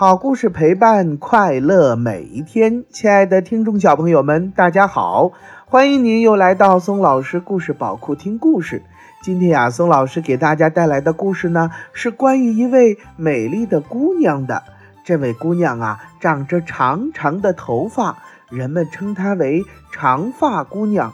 好故事陪伴快乐每一天，亲爱的听众小朋友们，大家好，欢迎您又来到松老师故事宝库听故事。今天呀，松老师给大家带来的故事呢，是关于一位美丽的姑娘的。这位姑娘啊，长着长长的头发，人们称她为长发姑娘。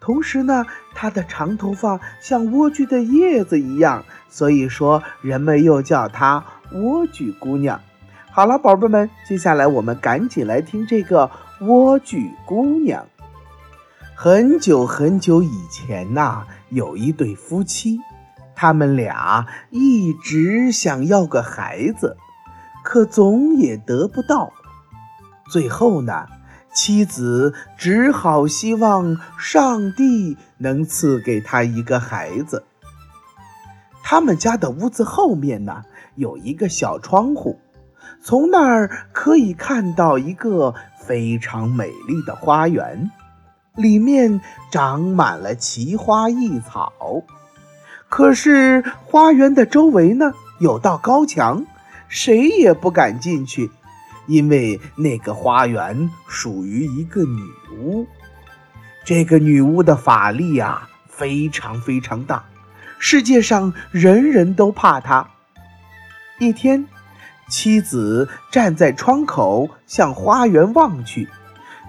同时呢，她的长头发像莴苣的叶子一样，所以说人们又叫她莴苣姑娘。好了，宝贝们，接下来我们赶紧来听这个莴苣姑娘。很久很久以前呐，有一对夫妻，他们俩一直想要个孩子，可总也得不到。最后呢，妻子只好希望上帝能赐给他一个孩子。他们家的屋子后面呢，有一个小窗户。从那儿可以看到一个非常美丽的花园，里面长满了奇花异草。可是花园的周围呢，有道高墙，谁也不敢进去，因为那个花园属于一个女巫。这个女巫的法力呀，非常非常大，世界上人人都怕她。一天。妻子站在窗口，向花园望去，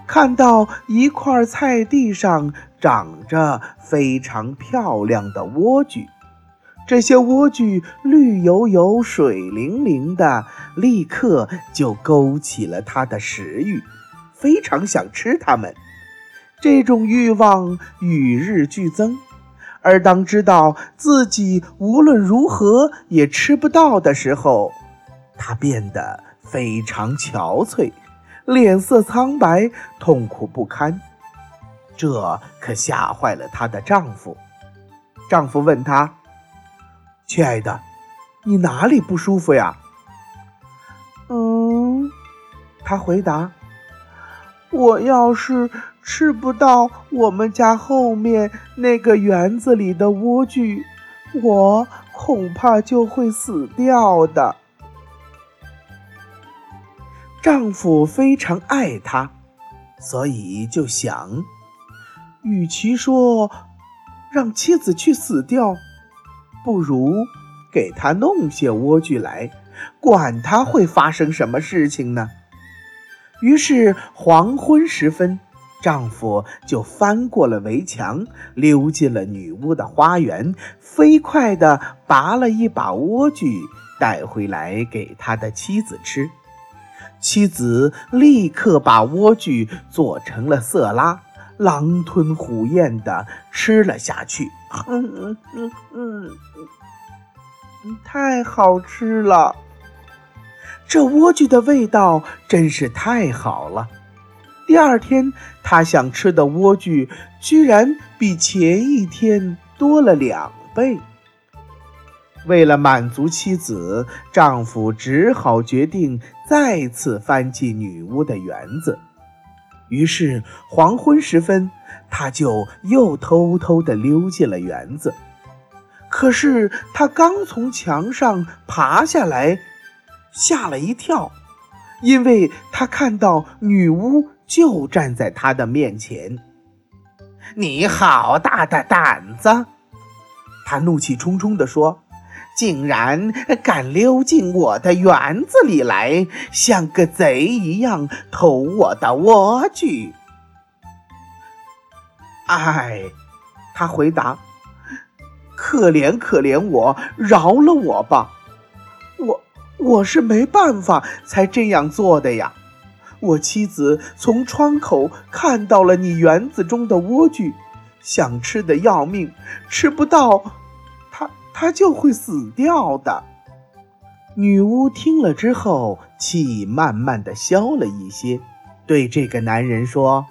看到一块菜地上长着非常漂亮的莴苣。这些莴苣绿油油、水灵灵的，立刻就勾起了他的食欲，非常想吃它们。这种欲望与日俱增，而当知道自己无论如何也吃不到的时候，她变得非常憔悴，脸色苍白，痛苦不堪。这可吓坏了她的丈夫。丈夫问她：“亲爱的，你哪里不舒服呀？”“嗯。”她回答，“我要是吃不到我们家后面那个园子里的莴苣，我恐怕就会死掉的。”丈夫非常爱她，所以就想，与其说让妻子去死掉，不如给她弄些莴苣来，管她会发生什么事情呢？于是黄昏时分，丈夫就翻过了围墙，溜进了女巫的花园，飞快地拔了一把莴苣带回来给他的妻子吃。妻子立刻把莴苣做成了色拉，狼吞虎咽地吃了下去。嗯嗯嗯嗯，太好吃了！这莴苣的味道真是太好了。第二天，他想吃的莴苣居然比前一天多了两倍。为了满足妻子，丈夫只好决定再次翻进女巫的园子。于是黄昏时分，他就又偷偷地溜进了园子。可是他刚从墙上爬下来，吓了一跳，因为他看到女巫就站在他的面前。“你好大的胆子！”他怒气冲冲地说。竟然敢溜进我的园子里来，像个贼一样偷我的莴苣！哎，他回答：“可怜可怜我，饶了我吧！我我是没办法才这样做的呀。我妻子从窗口看到了你园子中的莴苣，想吃的要命，吃不到。”他就会死掉的。女巫听了之后，气慢慢的消了一些，对这个男人说：“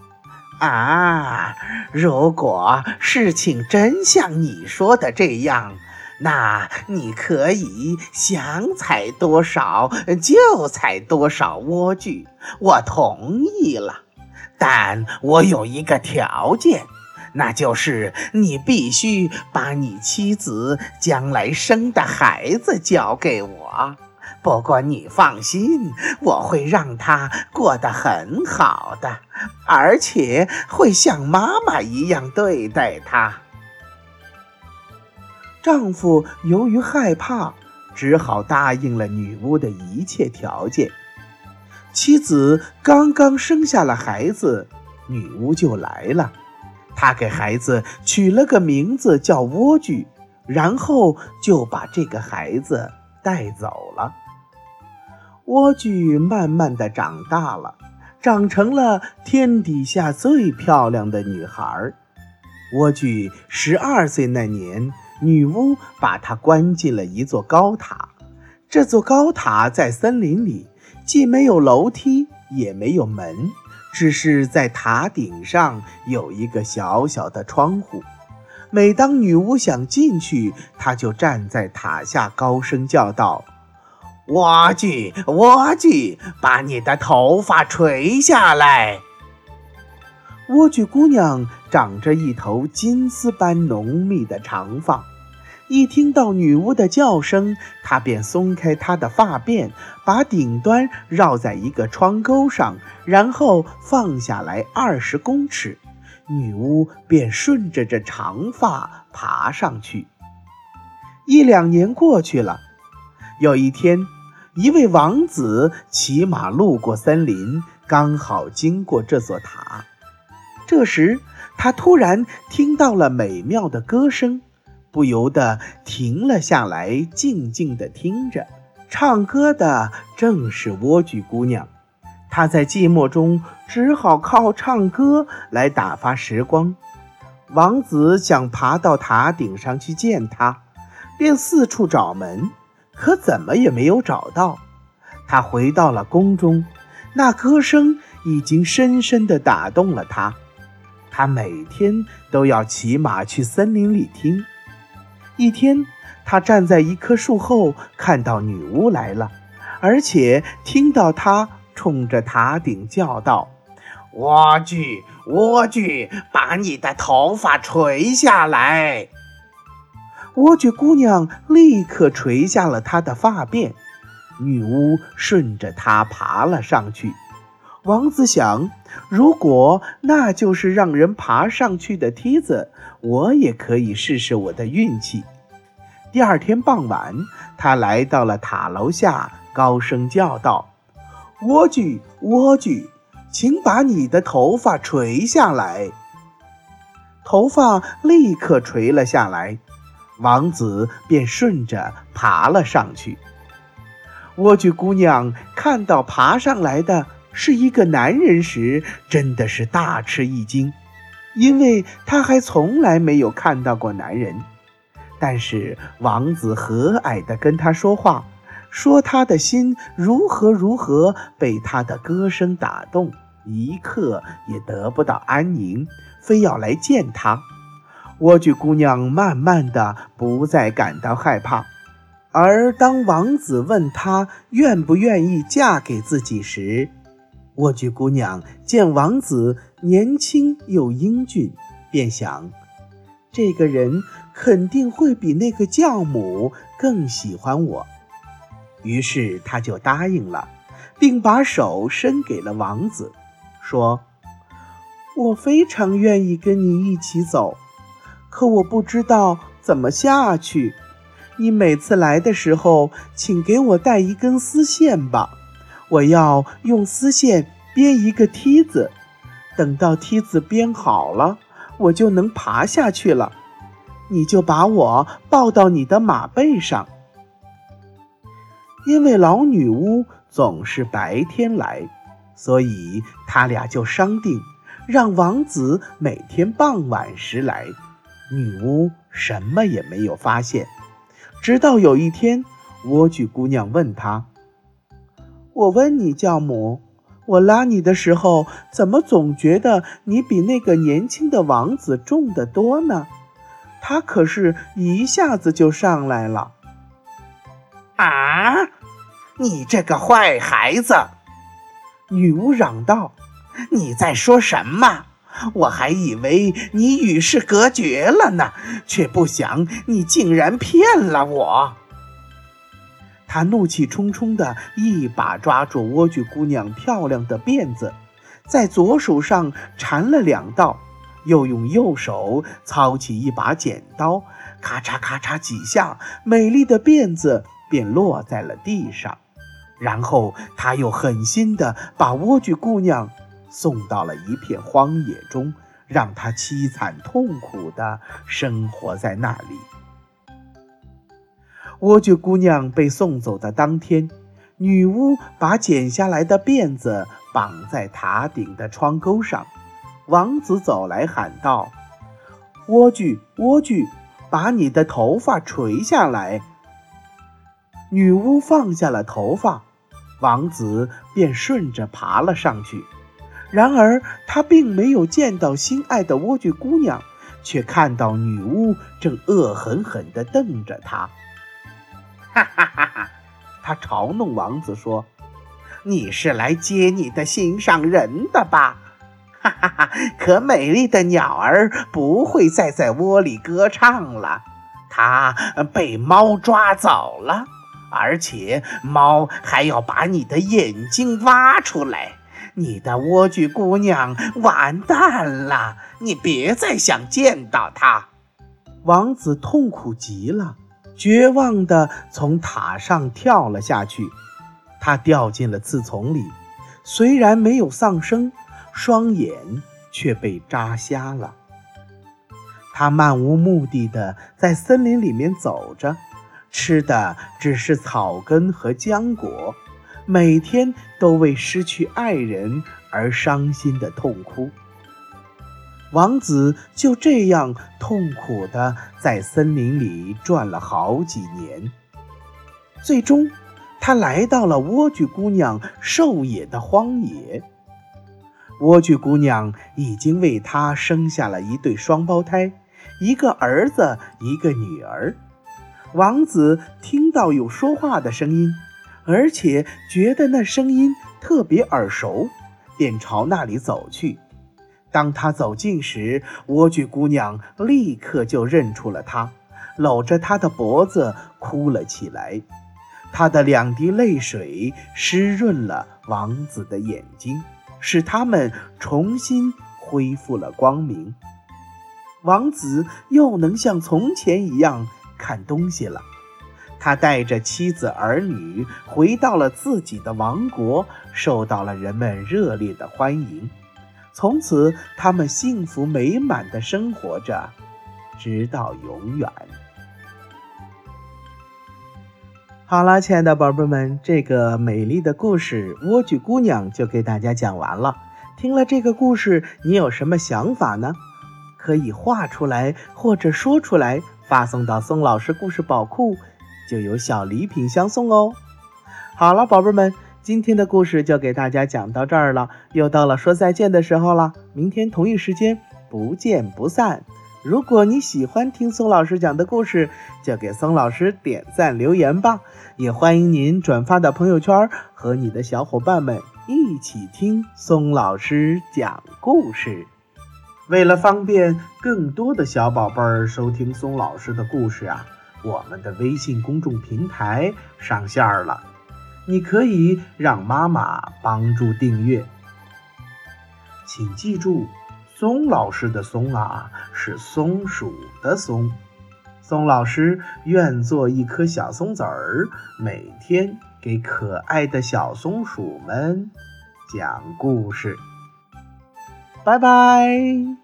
啊，如果事情真像你说的这样，那你可以想采多少就采多少莴苣，我同意了。但我有一个条件。”那就是你必须把你妻子将来生的孩子交给我，不过你放心，我会让他过得很好的，而且会像妈妈一样对待他。丈夫由于害怕，只好答应了女巫的一切条件。妻子刚刚生下了孩子，女巫就来了。他给孩子取了个名字叫莴苣，然后就把这个孩子带走了。莴苣慢慢的长大了，长成了天底下最漂亮的女孩。莴苣十二岁那年，女巫把她关进了一座高塔。这座高塔在森林里。既没有楼梯，也没有门，只是在塔顶上有一个小小的窗户。每当女巫想进去，她就站在塔下，高声叫道：“莴苣，莴苣，把你的头发垂下来。”莴苣姑娘长着一头金丝般浓密的长发。一听到女巫的叫声，她便松开她的发辫，把顶端绕在一个窗钩上，然后放下来二十公尺，女巫便顺着这长发爬上去。一两年过去了，有一天，一位王子骑马路过森林，刚好经过这座塔。这时，他突然听到了美妙的歌声。不由得停了下来，静静地听着。唱歌的正是莴苣姑娘，她在寂寞中只好靠唱歌来打发时光。王子想爬到塔顶上去见她，便四处找门，可怎么也没有找到。他回到了宫中，那歌声已经深深地打动了他。他每天都要骑马去森林里听。一天，他站在一棵树后，看到女巫来了，而且听到她冲着塔顶叫道：“莴苣，莴苣，把你的头发垂下来。”莴苣姑娘立刻垂下了她的发辫，女巫顺着她爬了上去。王子想，如果那就是让人爬上去的梯子，我也可以试试我的运气。第二天傍晚，他来到了塔楼下，高声叫道：“莴苣，莴苣，请把你的头发垂下来。”头发立刻垂了下来，王子便顺着爬了上去。莴苣姑娘看到爬上来的。是一个男人时，真的是大吃一惊，因为他还从来没有看到过男人。但是王子和蔼地跟他说话，说他的心如何如何被他的歌声打动，一刻也得不到安宁，非要来见他。莴苣姑娘慢慢的不再感到害怕，而当王子问她愿不愿意嫁给自己时，莴苣姑娘见王子年轻又英俊，便想，这个人肯定会比那个教母更喜欢我。于是她就答应了，并把手伸给了王子，说：“我非常愿意跟你一起走，可我不知道怎么下去。你每次来的时候，请给我带一根丝线吧。”我要用丝线编一个梯子，等到梯子编好了，我就能爬下去了。你就把我抱到你的马背上，因为老女巫总是白天来，所以他俩就商定，让王子每天傍晚时来。女巫什么也没有发现，直到有一天，莴苣姑娘问他。我问你，教母，我拉你的时候，怎么总觉得你比那个年轻的王子重得多呢？他可是一下子就上来了。啊！你这个坏孩子！女巫嚷道：“你在说什么？我还以为你与世隔绝了呢，却不想你竟然骗了我。”他怒气冲冲地一把抓住莴苣姑娘漂亮的辫子，在左手上缠了两道，又用右手操起一把剪刀，咔嚓咔嚓几下，美丽的辫子便落在了地上。然后他又狠心地把莴苣姑娘送到了一片荒野中，让她凄惨痛苦地生活在那里。莴苣姑娘被送走的当天，女巫把剪下来的辫子绑在塔顶的窗钩上。王子走来喊道：“莴苣，莴苣，把你的头发垂下来。”女巫放下了头发，王子便顺着爬了上去。然而他并没有见到心爱的莴苣姑娘，却看到女巫正恶狠狠地瞪着他。哈哈哈哈！他嘲弄王子说：“你是来接你的心上人的吧？”哈哈哈！可美丽的鸟儿不会再在窝里歌唱了，它被猫抓走了，而且猫还要把你的眼睛挖出来。你的莴苣姑娘完蛋了，你别再想见到她。王子痛苦极了。绝望地从塔上跳了下去，他掉进了刺丛里，虽然没有丧生，双眼却被扎瞎了。他漫无目的地在森林里面走着，吃的只是草根和浆果，每天都为失去爱人而伤心的痛哭。王子就这样痛苦地在森林里转了好几年，最终，他来到了莴苣姑娘狩野的荒野。莴苣姑娘已经为他生下了一对双胞胎，一个儿子，一个女儿。王子听到有说话的声音，而且觉得那声音特别耳熟，便朝那里走去。当他走近时，莴苣姑娘立刻就认出了他，搂着他的脖子哭了起来。她的两滴泪水湿润了王子的眼睛，使他们重新恢复了光明。王子又能像从前一样看东西了。他带着妻子儿女回到了自己的王国，受到了人们热烈的欢迎。从此，他们幸福美满的生活着，直到永远。好了，亲爱的宝贝们，这个美丽的故事《莴苣姑娘》就给大家讲完了。听了这个故事，你有什么想法呢？可以画出来或者说出来，发送到宋老师故事宝库，就有小礼品相送哦。好了，宝贝们。今天的故事就给大家讲到这儿了，又到了说再见的时候了。明天同一时间不见不散。如果你喜欢听松老师讲的故事，就给松老师点赞留言吧。也欢迎您转发到朋友圈，和你的小伙伴们一起听松老师讲故事。为了方便更多的小宝贝儿收听松老师的故事啊，我们的微信公众平台上线了。你可以让妈妈帮助订阅，请记住，松老师的“松”啊是松鼠的“松”。松老师愿做一颗小松子儿，每天给可爱的小松鼠们讲故事。拜拜。